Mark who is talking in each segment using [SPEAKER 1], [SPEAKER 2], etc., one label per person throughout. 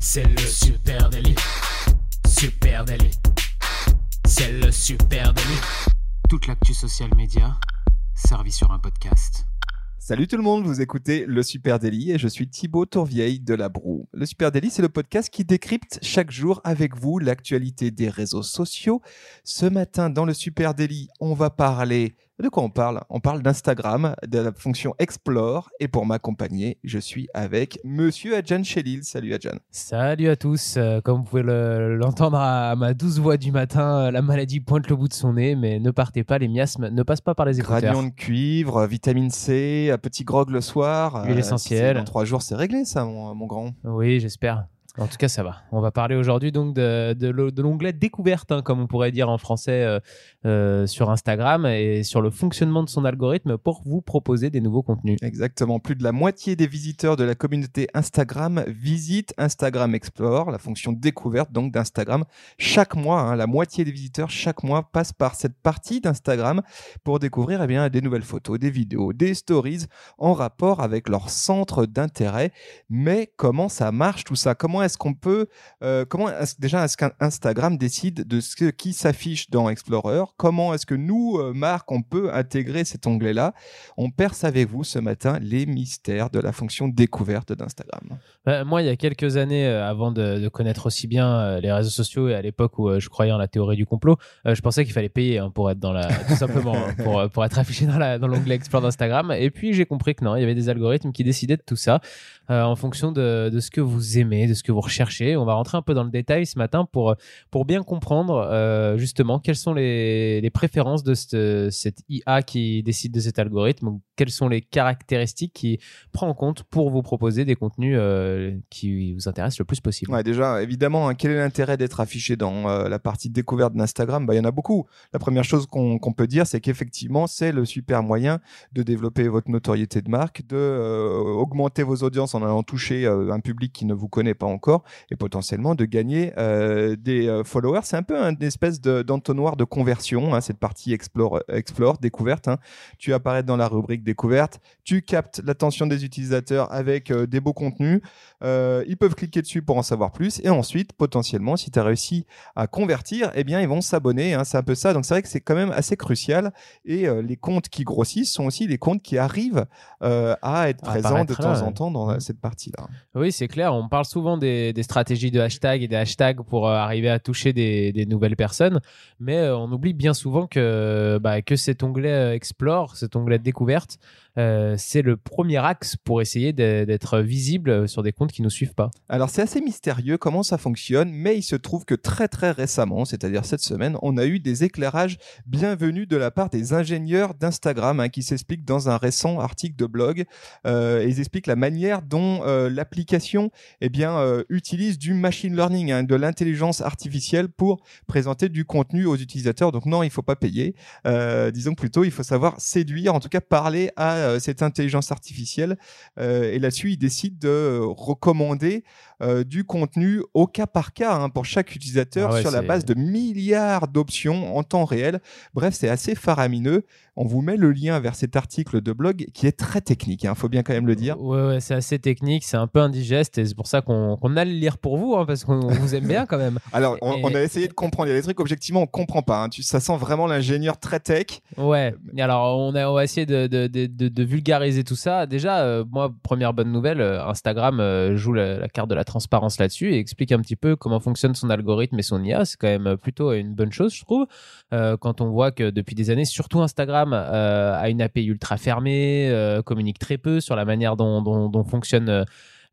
[SPEAKER 1] C'est le super délit. Super délit. C'est le super délit. Toute l'actu social média servie sur un podcast.
[SPEAKER 2] Salut tout le monde, vous écoutez Le Super Daily et je suis Thibaut Tourvieille de La Broue. Le Super Daily, c'est le podcast qui décrypte chaque jour avec vous l'actualité des réseaux sociaux. Ce matin, dans Le Super Daily, on va parler de quoi on parle? On parle d'Instagram, de la fonction Explore. Et pour m'accompagner, je suis avec Monsieur Adjan Chelil. Salut Adjan.
[SPEAKER 3] Salut à tous. Euh, comme vous pouvez le- l'entendre à ma douce voix du matin, euh, la maladie pointe le bout de son nez, mais ne partez pas, les miasmes ne passent pas par les écouteurs.
[SPEAKER 2] Granion de cuivre, vitamine C, un petit grog le soir.
[SPEAKER 3] Huile
[SPEAKER 2] Euh, Dans trois jours, c'est réglé ça, mon, mon grand.
[SPEAKER 3] Oui, j'espère. En tout cas, ça va. On va parler aujourd'hui donc de, de l'o- de l'onglet découverte, hein, comme on pourrait dire en français euh, euh, sur Instagram, et sur le fonctionnement de son algorithme pour vous proposer des nouveaux contenus.
[SPEAKER 2] Exactement. Plus de la moitié des visiteurs de la communauté Instagram visitent Instagram Explore, la fonction découverte donc d'Instagram. Chaque mois, hein, la moitié des visiteurs chaque mois passent par cette partie d'Instagram pour découvrir eh bien, des nouvelles photos, des vidéos, des stories en rapport avec leur centre d'intérêt. Mais comment ça marche tout ça? Comment est-ce qu'on peut, euh, comment est-ce- déjà est-ce qu'Instagram décide de ce qui s'affiche dans Explorer? Comment est-ce que nous, euh, Marc, on peut intégrer cet onglet-là? On perce avec vous ce matin les mystères de la fonction découverte d'Instagram.
[SPEAKER 3] Euh, moi, il y a quelques années, euh, avant de, connaître aussi bien les réseaux sociaux et à l'époque où je croyais en la théorie du complot, je pensais qu'il fallait payer hein, pour être dans la, tout simplement hein, pour, pour être affiché dans dans l'onglet Explore d'Instagram. Et puis j'ai compris que non, il y avait des algorithmes qui décidaient de tout ça en fonction de, de ce que vous aimez, de ce que vous recherchez. On va rentrer un peu dans le détail ce matin pour pour bien comprendre euh, justement quelles sont les, préférences de cette, IA qui décide de cet algorithme, quelles sont les caractéristiques qui prend en compte pour vous proposer des contenus euh, qui vous intéressent le plus possible.
[SPEAKER 2] Déjà, évidemment, hein, quel est l'intérêt d'être affiché dans euh, la partie découverte d'Instagram? Bah, Il y en a beaucoup. La première chose qu'on peut dire, c'est qu'effectivement, c'est le super moyen de développer votre notoriété de marque, de euh, augmenter vos audiences en allant toucher euh, un public qui ne vous connaît pas encore et potentiellement de gagner euh, des euh, followers. C'est un peu une espèce de- d'entonnoir de, conversion, hein, cette partie explore, explore découverte. hein. Tu apparais dans la rubrique découverte, tu captes l'attention des utilisateurs avec euh, des beaux contenus. Euh, ils peuvent cliquer dessus pour en savoir plus et ensuite potentiellement si tu as réussi à convertir eh bien ils vont s'abonner hein, c'est un peu ça donc c'est vrai que c'est quand même assez crucial et euh, les comptes qui grossissent sont aussi les comptes qui arrivent euh, à être
[SPEAKER 3] À
[SPEAKER 2] présents de temps
[SPEAKER 3] là,
[SPEAKER 2] en temps dans
[SPEAKER 3] Mhm.
[SPEAKER 2] cette partie là
[SPEAKER 3] Oui, c'est clair. On parle souvent des, des stratégies de hashtag et des hashtags pour euh, arriver à toucher des, nouvelles personnes, mais euh, on oublie bien souvent que, bah, que cet onglet euh, Explore, cet onglet découverte, c'est le premier axe pour essayer d'être visible sur des comptes qui nous suivent pas.
[SPEAKER 2] Alors c'est assez mystérieux comment ça fonctionne, mais il se trouve que très très récemment, c'est-à-dire cette semaine, on a eu des éclairages bienvenus de la part des ingénieurs d'Instagram hein, qui s'expliquent dans un récent article de blog. Ils expliquent la manière dont l'application eh bien utilise du machine learning, hein, de l'intelligence artificielle pour présenter du contenu aux utilisateurs. Donc non, il faut pas payer. Euh, disons plutôt, il faut savoir séduire, en tout cas parler à euh, cette intelligence artificielle. Euh, et là-dessus, ils décident de euh, recommander euh, du contenu au cas par cas hein, pour chaque utilisateur
[SPEAKER 3] Ah ouais,
[SPEAKER 2] sur la base de milliards d'options en temps réel. Bref, c'est assez faramineux. On vous met le lien vers cet article de blog qui est très technique, il faut bien quand même le dire.
[SPEAKER 3] Ouais, ouais, c'est assez technique, c'est un peu indigeste et c'est pour ça qu'on qu'on a le lire pour vous, hein, parce qu'on vous aime bien quand même.
[SPEAKER 2] Alors, on,
[SPEAKER 3] Et-
[SPEAKER 2] on a essayé de comprendre. Il y a des trucs, objectivement, on comprend pas. hein. Tu, ça sent vraiment l'ingénieur très tech.
[SPEAKER 3] Ouais, et alors on a, on va essayer de, de, de, de- de vulgariser tout ça. Déjà, euh, moi, première bonne nouvelle, euh, Instagram euh, joue la, la carte de la transparence là-dessus et explique un petit peu comment fonctionne son algorithme et son IA. C'est quand même plutôt une bonne chose, je trouve, euh, quand on voit que depuis des années, surtout Instagram a une API ultra fermée, communique très peu sur la manière dont, dont, dont fonctionne.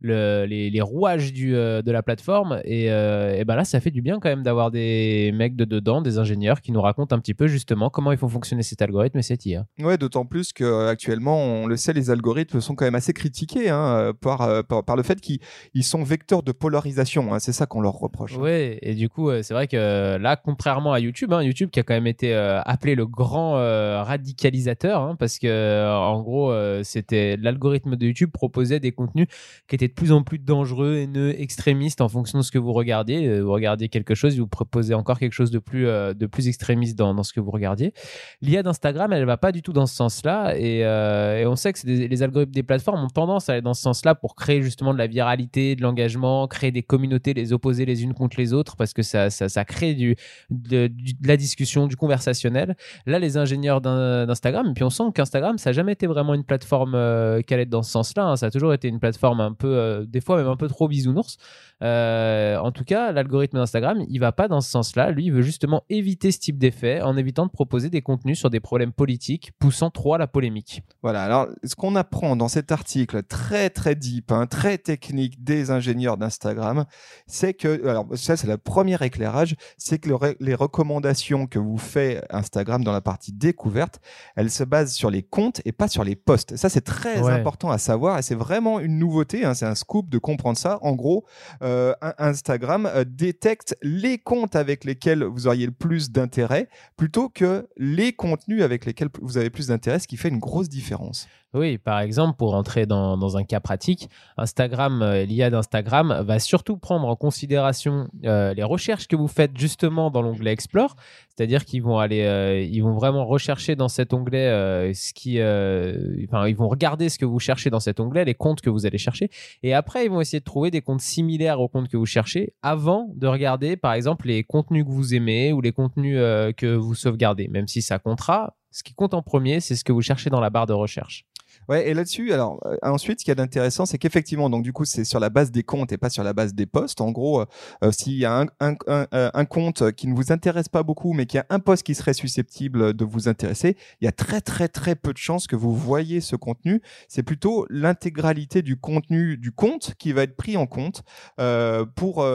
[SPEAKER 3] Euh, le- les, les rouages du, euh, de la plateforme. Et, euh, et ben là, ça fait du bien quand même d'avoir des mecs de dedans, des ingénieurs qui nous racontent un petit peu justement comment il faut fonctionner cet algorithme et cette IA.
[SPEAKER 2] Ouais, d'autant plus qu'actuellement, on le sait, les algorithmes sont quand même assez critiqués hein, par, euh, par, par le fait qu'ils ils sont vecteurs de polarisation. hein. C'est ça qu'on leur reproche.
[SPEAKER 3] Ouais, et du coup, euh, c'est vrai que là, contrairement à YouTube, hein, YouTube qui a quand même été euh, appelé le grand euh, radicalisateur, parce que euh, en gros, euh, c'était l'algorithme de YouTube proposait des contenus qui étaient de plus en plus dangereux, haineux, extrémiste en fonction de ce que vous regardiez. Euh, vous regardiez quelque chose, vous proposez encore quelque chose de plus, euh, de plus extrémiste dans, dans, ce que vous regardiez. L'IA d'Instagram, elle va pas du tout dans ce sens-là. Et, et, on sait que les algorithmes des plateformes ont tendance à aller dans ce sens-là pour créer justement de la viralité, de l'engagement, créer des communautés, les opposer les unes contre les autres parce que ça, ça, ça crée du, de, la discussion, du conversationnel. Là, les ingénieurs d'Instagram, puis on sent qu'Instagram, ça n'a jamais été vraiment une plateforme euh, qui allait dans ce sens-là. Hein. Ça a toujours été une plateforme un peu, euh, des fois même un peu trop bisounours. Euh, en tout cas, l'algorithme d'Instagram, il va pas dans ce sens-là. Lui, il veut justement éviter ce type d'effet en évitant de proposer des contenus sur des problèmes politiques, poussant trop à la polémique.
[SPEAKER 2] Voilà. Alors, ce qu'on apprend dans cet article très très deep, hein, très technique des ingénieurs d'Instagram, c'est que, alors ça c'est le premier éclairage, c'est que les recommandations que vous fait Instagram dans la partie découverte, elles se basent sur les comptes et pas sur les posts. Ça c'est très important à savoir et c'est vraiment une nouveauté. Hein, c'est un scoop de comprendre ça. En gros. Euh, Instagram euh, détecte les comptes avec lesquels vous auriez le plus d'intérêt plutôt que les contenus avec lesquels vous avez plus d'intérêt, ce qui fait une grosse différence.
[SPEAKER 3] Oui, par exemple, pour entrer dans, un cas pratique, Instagram, euh, l'IA d'Instagram va surtout prendre en considération les recherches que vous faites justement dans l'onglet Explore, c'est-à-dire qu'ils vont aller, euh, ils vont vraiment rechercher dans cet onglet ce qui, enfin, ils vont regarder ce que vous cherchez dans cet onglet, les comptes que vous allez chercher, et après ils vont essayer de trouver des comptes similaires aux comptes que vous cherchez, avant de regarder, par exemple, les contenus que vous aimez ou les contenus que vous sauvegardez, même si ça comptera. Ce qui compte en premier, c'est ce que vous cherchez dans la barre de recherche.
[SPEAKER 2] Ouais, et là-dessus, alors euh, ensuite, ce qu'il y a d'intéressant, c'est qu'effectivement, donc du coup, c'est sur la base des comptes et pas sur la base des postes. En gros, euh, euh, s'il y a un, un, un, un, compte qui ne vous intéresse pas beaucoup, mais qui a un poste qui serait susceptible de vous intéresser, il y a très très très peu de chances que vous voyez ce contenu. C'est plutôt l'intégralité du contenu du compte qui va être pris en compte euh, pour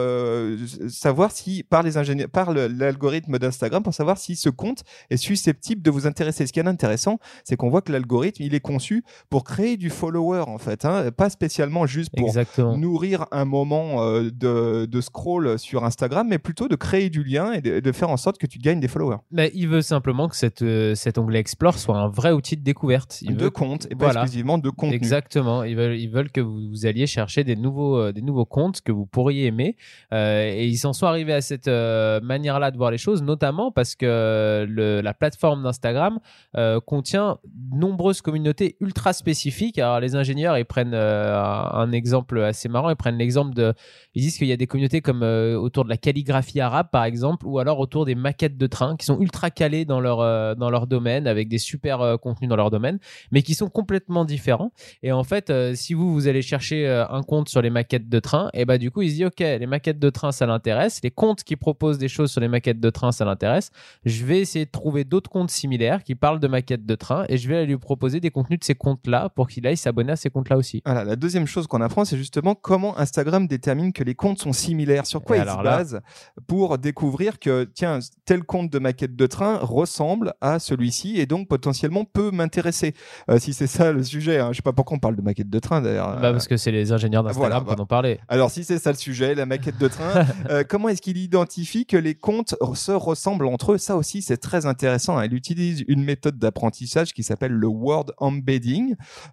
[SPEAKER 2] savoir si par les ingénieurs, par l'algorithme d'Instagram, pour savoir si ce compte est susceptible de vous intéresser. Ce qui est intéressant, c'est qu'on voit que l'algorithme, il est conçu pour créer du follower en fait, hein, pas spécialement juste pour nourrir un moment euh, de, de, scroll sur Instagram, mais plutôt de créer du lien et de, faire en sorte que tu gagnes des followers.
[SPEAKER 3] Mais il veut simplement que cette, euh, cet onglet Explore soit un vrai outil de découverte.
[SPEAKER 2] Il de compte et pas exclusivement de contenu.
[SPEAKER 3] Exactement. Ils veulent, ils veulent que vous, alliez chercher des nouveaux, euh, des nouveaux comptes que vous pourriez aimer. et ils s'en sont arrivés à cette manière-là de voir les choses, notamment parce que le, la plateforme d'Instagram contient nombreuses communautés ultra spécifique. Alors les ingénieurs, ils prennent euh, un exemple assez marrant. Ils prennent l'exemple de, ils disent qu'il y a des communautés comme euh, autour de la calligraphie arabe, par exemple, ou alors autour des maquettes de trains qui sont ultra calées dans leur euh, dans leur domaine, avec des super contenus dans leur domaine, mais qui sont complètement différents. Et en fait, si vous vous allez chercher un compte sur les maquettes de train, et bah du coup, ils se disent ok, les maquettes de train, ça l'intéresse. Les comptes qui proposent des choses sur les maquettes de train, ça l'intéresse. Je vais essayer de trouver d'autres comptes similaires qui parlent de maquettes de train et je vais lui proposer des contenus de ces comptes là pour qu'il aille s'abonner à ces comptes-là aussi.
[SPEAKER 2] Voilà, la deuxième chose qu'on apprend, c'est justement comment Instagram détermine que les comptes sont similaires. Sur quoi il se base pour découvrir que, tiens, tel compte de maquette de train ressemble à celui-ci et donc potentiellement peut m'intéresser. Euh, si c'est ça le sujet, hein. je sais pas pourquoi on parle de maquette de train d'ailleurs.
[SPEAKER 3] Bah, parce que c'est les ingénieurs d'Instagram qui en parler.
[SPEAKER 2] Alors si c'est ça le sujet, la maquette de train, euh, comment est-ce qu'il identifie que les comptes se ressemblent entre eux? Ça aussi, c'est très intéressant. Il utilise une méthode d'apprentissage qui s'appelle le word embedding.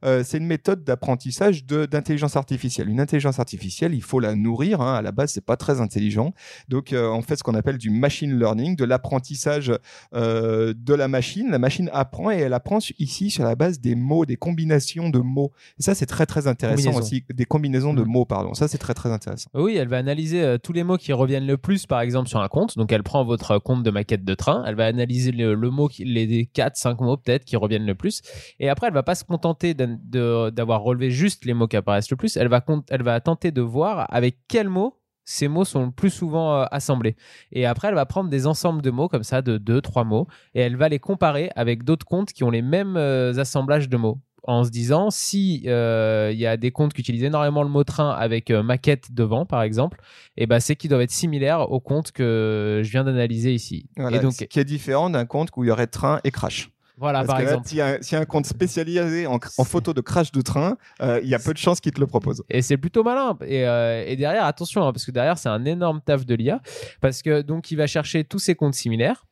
[SPEAKER 2] Euh, c'est une méthode d'apprentissage d'intelligence artificielle. Une intelligence artificielle, il faut la nourrir. Hein. À la base, c'est pas très intelligent. Donc, euh, on fait ce qu'on appelle du machine learning, de l'apprentissage euh, de la machine. La machine apprend et elle apprend ici sur la base des mots, des combinaisons de mots. Et ça, c'est très très intéressant aussi. Des combinaisons de mmh. mots, pardon. Ça, c'est très très intéressant.
[SPEAKER 3] Oui, elle va analyser tous les mots qui reviennent le plus, par exemple, sur un compte. Donc, elle prend votre compte de maquette de train. Elle va analyser le, mot, les 4, 5 mots peut-être qui reviennent le plus. Et après, elle va pas se contenter d'avoir relevé juste les mots qui apparaissent le plus, elle va, elle va tenter de voir avec quels mots ces mots sont le plus souvent euh, assemblés. Et après, elle va prendre des ensembles de mots comme ça, de deux, trois mots, et elle va les comparer avec d'autres comptes qui ont les mêmes euh, assemblages de mots. En se disant, si euh, il y a des comptes qui utilisent énormément le mot train avec maquette devant, par exemple, et eh ben c'est qu'ils doivent être similaires au compte que je viens d'analyser ici.
[SPEAKER 2] et donc, ce qui est différent d'un compte où il y aurait train et crash.
[SPEAKER 3] Voilà, par exemple.
[SPEAKER 2] S'il y, a un compte spécialisé en, photo de crash de train, euh, il y a peu de chances qu'il te le propose.
[SPEAKER 3] Et c'est plutôt malin. Et, euh, derrière, attention, hein, parce que derrière, c'est un énorme taf de l'IA. Parce que donc, il va chercher tous ces comptes similaires.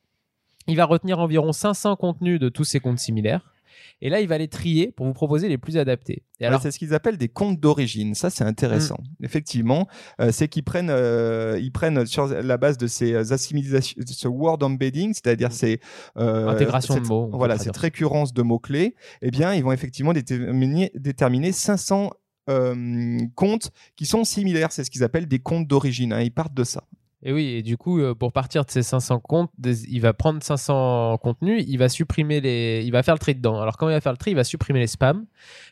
[SPEAKER 3] Il va retenir environ 500 contenus de tous ces comptes similaires. Et là, il va les trier pour vous proposer les plus adaptés. Et
[SPEAKER 2] Ouais,
[SPEAKER 3] alors,
[SPEAKER 2] c'est ce qu'ils appellent des comptes d'origine. Ça, c'est intéressant.
[SPEAKER 3] Mm.
[SPEAKER 2] Effectivement, euh, c'est qu'ils prennent, euh, ils prennent sur la base de ces euh, assimilations, de ce word embedding, c'est-à-dire ces euh,
[SPEAKER 3] Intégration de
[SPEAKER 2] cette-
[SPEAKER 3] mots, on peut
[SPEAKER 2] Voilà, cette récurrence de mots clés. Eh bien, ils vont effectivement déterminer, déterminer 500 euh, comptes qui sont similaires. C'est ce qu'ils appellent des comptes d'origine. hein. Ils partent de ça.
[SPEAKER 3] Et oui, et du coup, euh, pour partir de ces 500 comptes, il va prendre 500 contenus, il va supprimer les, il va faire le tri dedans. Alors quand il va faire le tri, il va supprimer les spams,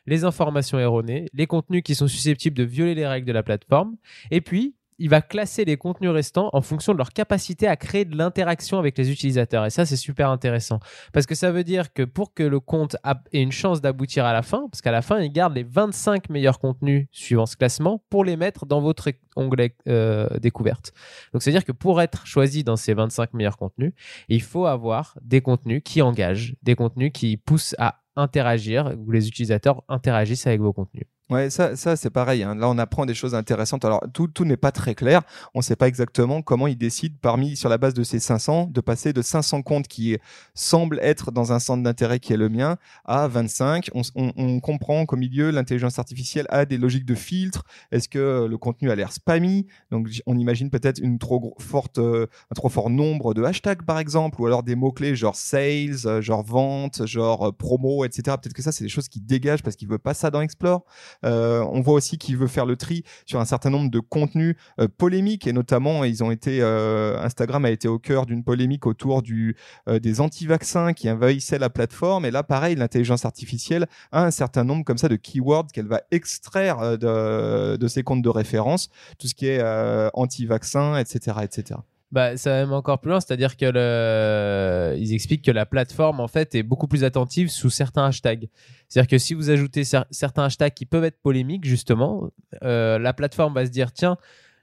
[SPEAKER 3] les informations erronées, les contenus qui sont susceptibles de violer les règles de la plateforme, et puis il va classer les contenus restants en fonction de leur capacité à créer de l'interaction avec les utilisateurs. Et ça, c'est super intéressant. Parce que ça veut dire que pour que le compte ait une chance d'aboutir à la fin, parce qu'à la fin, il garde les 25 meilleurs contenus suivant ce classement pour les mettre dans votre onglet euh, découverte. Donc, c'est-à-dire que pour être choisi dans ces 25 meilleurs contenus, il faut avoir des contenus qui engagent, des contenus qui poussent à interagir, où les utilisateurs interagissent avec vos contenus.
[SPEAKER 2] Ouais, ça, ça c'est pareil. hein. Là, on apprend des choses intéressantes. Alors, tout, tout n'est pas très clair. On ne sait pas exactement comment ils décident, parmi, sur la base de ces 500, de passer de 500 comptes qui semblent être dans un centre d'intérêt qui est le mien à 25. On, on- on comprend qu'au milieu, l'intelligence artificielle a des logiques de filtre. Est-ce que le contenu a l'air spammy? Donc, on imagine peut-être une trop forte, euh, un trop fort nombre de hashtags, par exemple, ou alors des mots-clés genre sales, euh, genre vente, genre euh, promo, etc. Peut-être que ça, c'est des choses qui dégagent parce qu'il veut pas ça dans Explore. Euh, on voit aussi qu'il veut faire le tri sur un certain nombre de contenus euh, polémiques et notamment ils ont été euh, Instagram a été au cœur d'une polémique autour du des anti-vaccins qui envahissaient la plateforme. Et là pareil l'intelligence artificielle a un certain nombre comme ça de keywords qu'elle va extraire de, de ses comptes de référence tout ce qui est anti-vaccin etc etc
[SPEAKER 3] Bah, ça va même encore plus loin, c'est-à-dire que ils expliquent que la plateforme en fait est beaucoup plus attentive sous certains hashtags. C'est-à-dire que si vous ajoutez cer- certains hashtags qui peuvent être polémiques justement, euh, la plateforme va se dire tiens,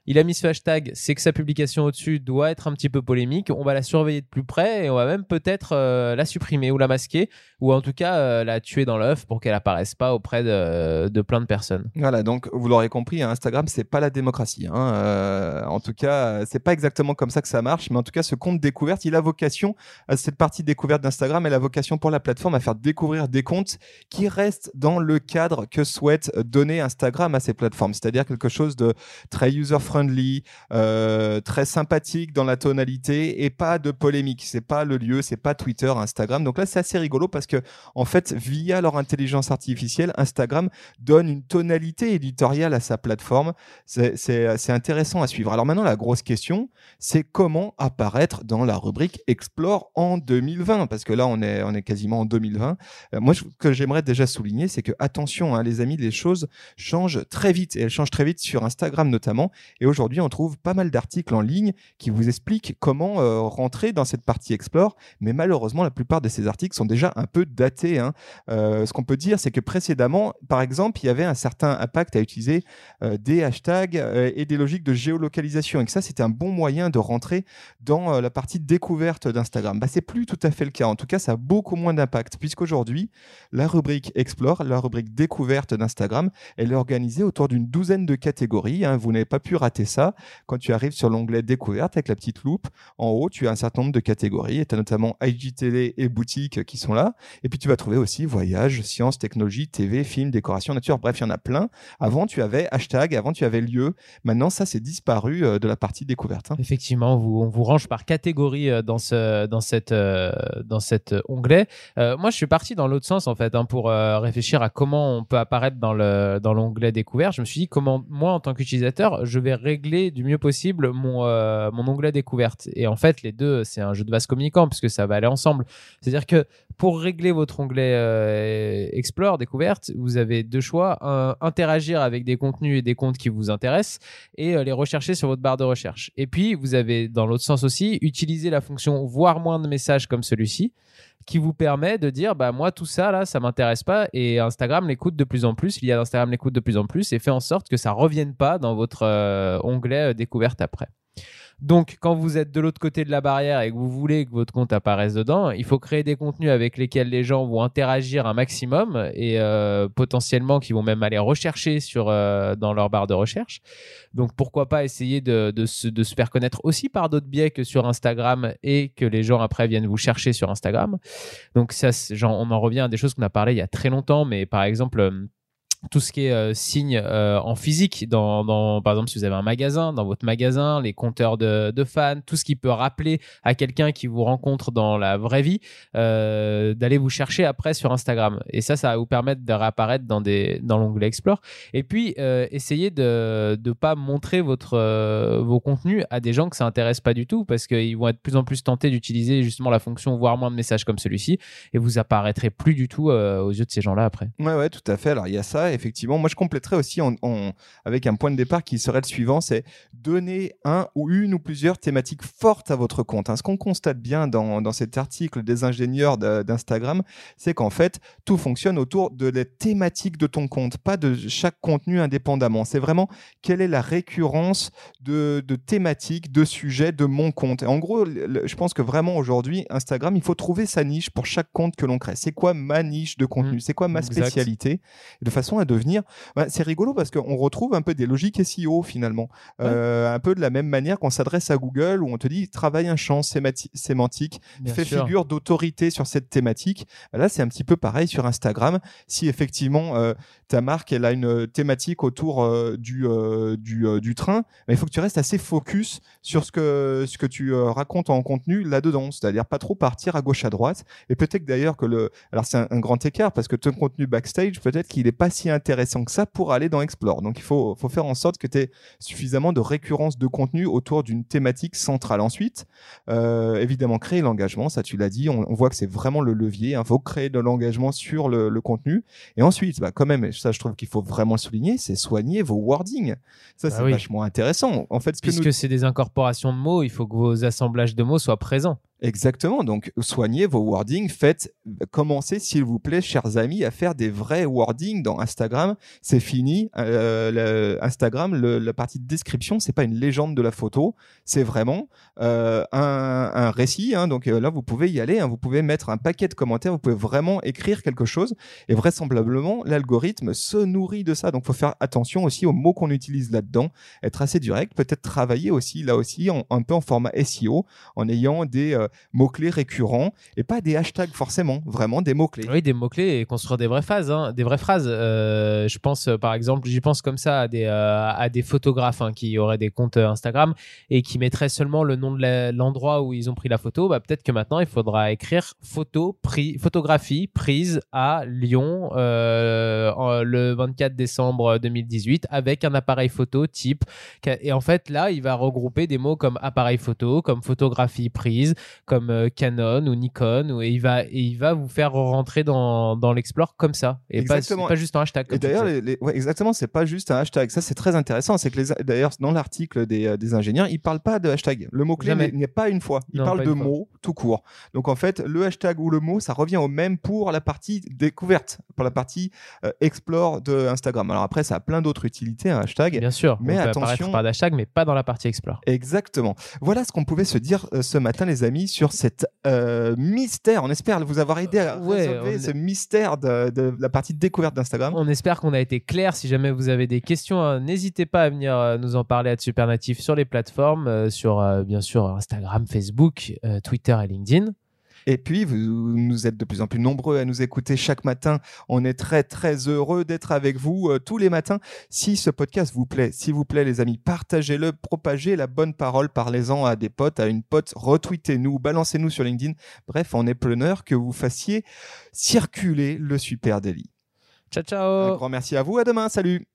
[SPEAKER 3] il a mis ce hashtag, c'est que sa publication au-dessus doit être un petit peu polémique, on va la surveiller de plus près et on va même peut-être euh, la supprimer ou la masquer ou en tout cas euh, la tuer dans l'œuf pour qu'elle apparaisse pas auprès de, de plein de personnes.
[SPEAKER 2] Voilà, donc vous l'aurez compris, hein, Instagram c'est pas la démocratie. Hein. Euh, en tout cas, c'est pas exactement comme ça que ça marche, mais en tout cas, ce compte découverte, il a vocation, cette partie découverte d'Instagram, elle a vocation pour la plateforme à faire découvrir des comptes qui restent dans le cadre que souhaite donner Instagram à ces plateformes, c'est-à-dire quelque chose de très user-friendly, euh, très sympathique dans la tonalité et pas de polémique. C'est pas le lieu, c'est pas Twitter, Instagram. Donc là, c'est assez rigolo parce que en fait, via leur intelligence artificielle, Instagram donne une tonalité éditoriale à sa plateforme. C'est- intéressant à suivre. Alors maintenant, la grosse question, c'est comment apparaître dans la rubrique Explore en 2020 Parce que là, on est, quasiment en 2020. Euh, moi, ce que j'aimerais déjà souligner, c'est que attention, hein, les amis, les choses changent très vite. Et elles changent très vite sur Instagram notamment. Aujourd'hui, on trouve pas mal d'articles en ligne qui vous expliquent comment euh, rentrer dans cette partie Explore. Mais malheureusement, la plupart de ces articles sont déjà un peu datés. hein. Euh, ce qu'on peut dire, c'est que précédemment, par exemple, il y avait un certain impact à utiliser euh, des hashtags et des logiques de géolocalisation. Et que ça, c'était un bon moyen de rentrer dans la partie découverte d'Instagram. Bah, c'est plus tout à fait le cas. En tout cas, ça a beaucoup moins d'impact, puisqu'aujourd'hui, la rubrique Explore, la rubrique découverte d'Instagram, elle est organisée autour d'une douzaine de catégories. hein. Vous n'avez pas pu rater ça. Quand tu arrives sur l'onglet découverte avec la petite loupe, en haut, tu as un certain nombre de catégories. Et tu as notamment IGTV et boutique qui sont là. Et puis tu vas trouver aussi voyage, sciences, technologie, TV, film, décoration, nature. Bref, il y en a plein. Avant, tu avais hashtag, avant, tu avais lieu. Maintenant, ça, c'est disparu euh, de la partie découverte. hein.
[SPEAKER 3] Effectivement, on vous, range par catégorie euh, dans ce dans cette euh, dans cet onglet. Moi, je suis parti dans l'autre sens en fait hein, pour réfléchir à comment on peut apparaître dans le dans l'onglet découvert. Je me suis dit comment moi en tant qu'utilisateur, je vais régler du mieux possible mon euh, mon onglet découverte. Et en fait, les deux, c'est un jeu de vase communicant puisque ça va aller ensemble. C'est-à-dire que pour régler votre onglet euh, Explore découverte, vous avez deux choix Un, interagir avec des contenus et des comptes qui vous intéressent et euh, les rechercher sur votre barre de recherche. Et puis, vous avez dans l'autre sens aussi utiliser la fonction voir moins de messages comme celui-ci qui vous permet de dire bah moi tout ça là ça m'intéresse pas et Instagram l'écoute de plus en plus. l'IA d'Instagram l'écoute de plus en plus et fait en sorte que ça revienne pas dans votre euh, onglet euh, découverte après Donc, quand vous êtes de l'autre côté de la barrière et que vous voulez que votre compte apparaisse dedans, il faut créer des contenus avec lesquels les gens vont interagir un maximum et euh, potentiellement qui vont même aller rechercher sur, euh, dans leur barre de recherche. Donc, pourquoi pas essayer de, de, se, de se faire connaître aussi par d'autres biais que sur Instagram et que les gens après viennent vous chercher sur Instagram. Donc, ça, genre, on en revient à des choses qu'on a parlé il y a très longtemps, mais par exemple, euh, tout ce qui est euh, signe euh, en physique, dans, dans, par exemple si vous avez un magasin, dans votre magasin, les compteurs de, de fans, tout ce qui peut rappeler à quelqu'un qui vous rencontre dans la vraie vie, euh, d'aller vous chercher après sur Instagram. Et ça, ça va vous permettre de réapparaître dans, dans l'onglet Explore. Et puis, euh, essayez de ne pas montrer votre, vos contenus à des gens que ça intéresse pas du tout, parce qu'ils vont être de plus en plus tentés d'utiliser justement la fonction voir moins de messages comme celui-ci, et vous apparaîtrez plus du tout aux yeux de ces gens-là après.
[SPEAKER 2] Ouais, ouais, tout à fait. Alors, il y a ça, effectivement. Moi, je compléterais aussi en, en- avec un point de départ qui serait le suivant, c'est donner un ou une ou plusieurs thématiques fortes à votre compte. hein. Ce qu'on constate bien dans, dans cet article des ingénieurs d'Instagram, c'est qu'en fait, tout fonctionne autour de la thématique de ton compte, pas de chaque contenu indépendamment. C'est vraiment quelle est la récurrence de, de thématiques, de sujets de mon compte. Et en gros, le- je pense que vraiment aujourd'hui, Instagram, il faut trouver sa niche pour chaque compte que l'on crée. C'est quoi ma niche de contenu?
[SPEAKER 3] Mm.
[SPEAKER 2] C'est quoi ma
[SPEAKER 3] Exact.
[SPEAKER 2] spécialité? De façon à devenir... bah, c'est rigolo parce qu'on retrouve un peu des logiques SEO finalement. Euh, un peu de la même manière qu'on s'adresse à Google où on te dit travaille un champ sémantique,
[SPEAKER 3] Bien
[SPEAKER 2] fais
[SPEAKER 3] sûr.
[SPEAKER 2] figure d'autorité sur cette thématique. Là, c'est un petit peu pareil sur Instagram. Si effectivement euh, ta marque elle a une thématique autour euh, du du, du train, mais il faut que tu restes assez focus sur ce que ce que tu racontes en contenu là-dedans, c'est-à-dire pas trop partir à gauche à droite. Et peut-être d'ailleurs que le alors c'est un, un grand écart parce que ton contenu backstage peut-être qu'il est pas si intéressant que ça pour aller dans Explore. Donc il faut faut faire en sorte que tu aies suffisamment de récurrence de contenu autour d'une thématique centrale. Ensuite, euh, évidemment, créer l'engagement, ça tu l'as dit, on, on voit que c'est vraiment le levier. Il faut créer de l'engagement sur le, le contenu. Et ensuite, bah, quand même, ça je trouve qu'il faut vraiment souligner, c'est soigner vos wordings. Ça,
[SPEAKER 3] Bah
[SPEAKER 2] c'est
[SPEAKER 3] oui.
[SPEAKER 2] vachement intéressant. En fait, ce
[SPEAKER 3] Puisque
[SPEAKER 2] nous...
[SPEAKER 3] c'est des incorporations de mots, il faut que vos assemblages de mots soient présents.
[SPEAKER 2] Exactement. Donc, soignez vos wordings. Faites, commencez, s'il vous plaît, chers amis, à faire des vrais wordings dans Instagram. C'est fini. Euh, Instagram, la partie de description, c'est pas une légende de la photo. C'est vraiment euh, un, récit. hein. Donc euh, là, vous pouvez y aller. hein. Vous pouvez mettre un paquet de commentaires. Vous pouvez vraiment écrire quelque chose. Et vraisemblablement, l'algorithme se nourrit de ça. Donc, faut faire attention aussi aux mots qu'on utilise là-dedans. Être assez direct. Peut-être travailler aussi là aussi un peu en format SEO, en ayant des mots-clés récurrents et pas des hashtags forcément, vraiment des mots-clés.
[SPEAKER 3] Oui, des mots-clés et construire des vraies phrases, hein, des vraies phrases. Euh, je pense, euh, par exemple, j'y pense comme ça à des, euh, photographes hein, qui auraient des comptes euh, Instagram et qui mettraient seulement le nom de l'endroit où ils ont pris la photo. Bah, Peut-être que maintenant, il faudra écrire photo, pris, photographie prise à Lyon euh, le 24 décembre 2018 avec un appareil photo type. Et en fait, là, il va regrouper des mots comme appareil photo, comme photographie prise, comme euh, Canon ou Nikon, ou- et il va et il va vous faire rentrer dans, dans l'explore comme ça, et pas, pas juste un hashtag.
[SPEAKER 2] Et
[SPEAKER 3] comme
[SPEAKER 2] d'ailleurs,
[SPEAKER 3] disais.
[SPEAKER 2] les, les- ouais, exactement, c'est pas juste un hashtag. Ça, c'est très intéressant. C'est que les, d'ailleurs, dans l'article des, euh, des ingénieurs, ils parlent pas de hashtag. Le mot-clé n'est pas une fois. Ils
[SPEAKER 3] Non,
[SPEAKER 2] parlent de mots tout court. Donc, en fait, le hashtag ou le mot, ça revient au même pour la partie découverte, pour la partie euh, explore de Instagram. Alors après, ça a plein d'autres utilités, un hashtag.
[SPEAKER 3] Bien sûr,
[SPEAKER 2] Mais
[SPEAKER 3] on peut
[SPEAKER 2] attention-
[SPEAKER 3] par hashtag, mais pas dans la partie explore.
[SPEAKER 2] Exactement. Voilà ce qu'on pouvait se dire euh, ce matin, les amis, sur cet euh, mystère. On espère vous avoir aidé à
[SPEAKER 3] Ouais,
[SPEAKER 2] résolver
[SPEAKER 3] on-
[SPEAKER 2] ce mystère de, de la partie découverte d'Instagram.
[SPEAKER 3] On espère qu'on a été clair. Si jamais vous avez des questions, hein, n'hésitez pas à venir euh, nous en parler à Supernatif sur les plateformes, euh, sur euh, bien sûr Instagram, Facebook, euh, Twitter et LinkedIn.
[SPEAKER 2] Et puis, vous nous êtes de plus en plus nombreux à nous écouter chaque matin. On est très, très heureux d'être avec vous euh, tous les matins. Si ce podcast vous plaît, s'il vous plaît, les amis, partagez-le, propagez la bonne parole, parlez-en à des potes, à une pote, retweetez-nous, balancez-nous sur LinkedIn. Bref, on est preneur que vous fassiez circuler le super délit.
[SPEAKER 3] Ciao,
[SPEAKER 2] Un
[SPEAKER 3] ciao
[SPEAKER 2] grand merci à vous. À demain. Salut.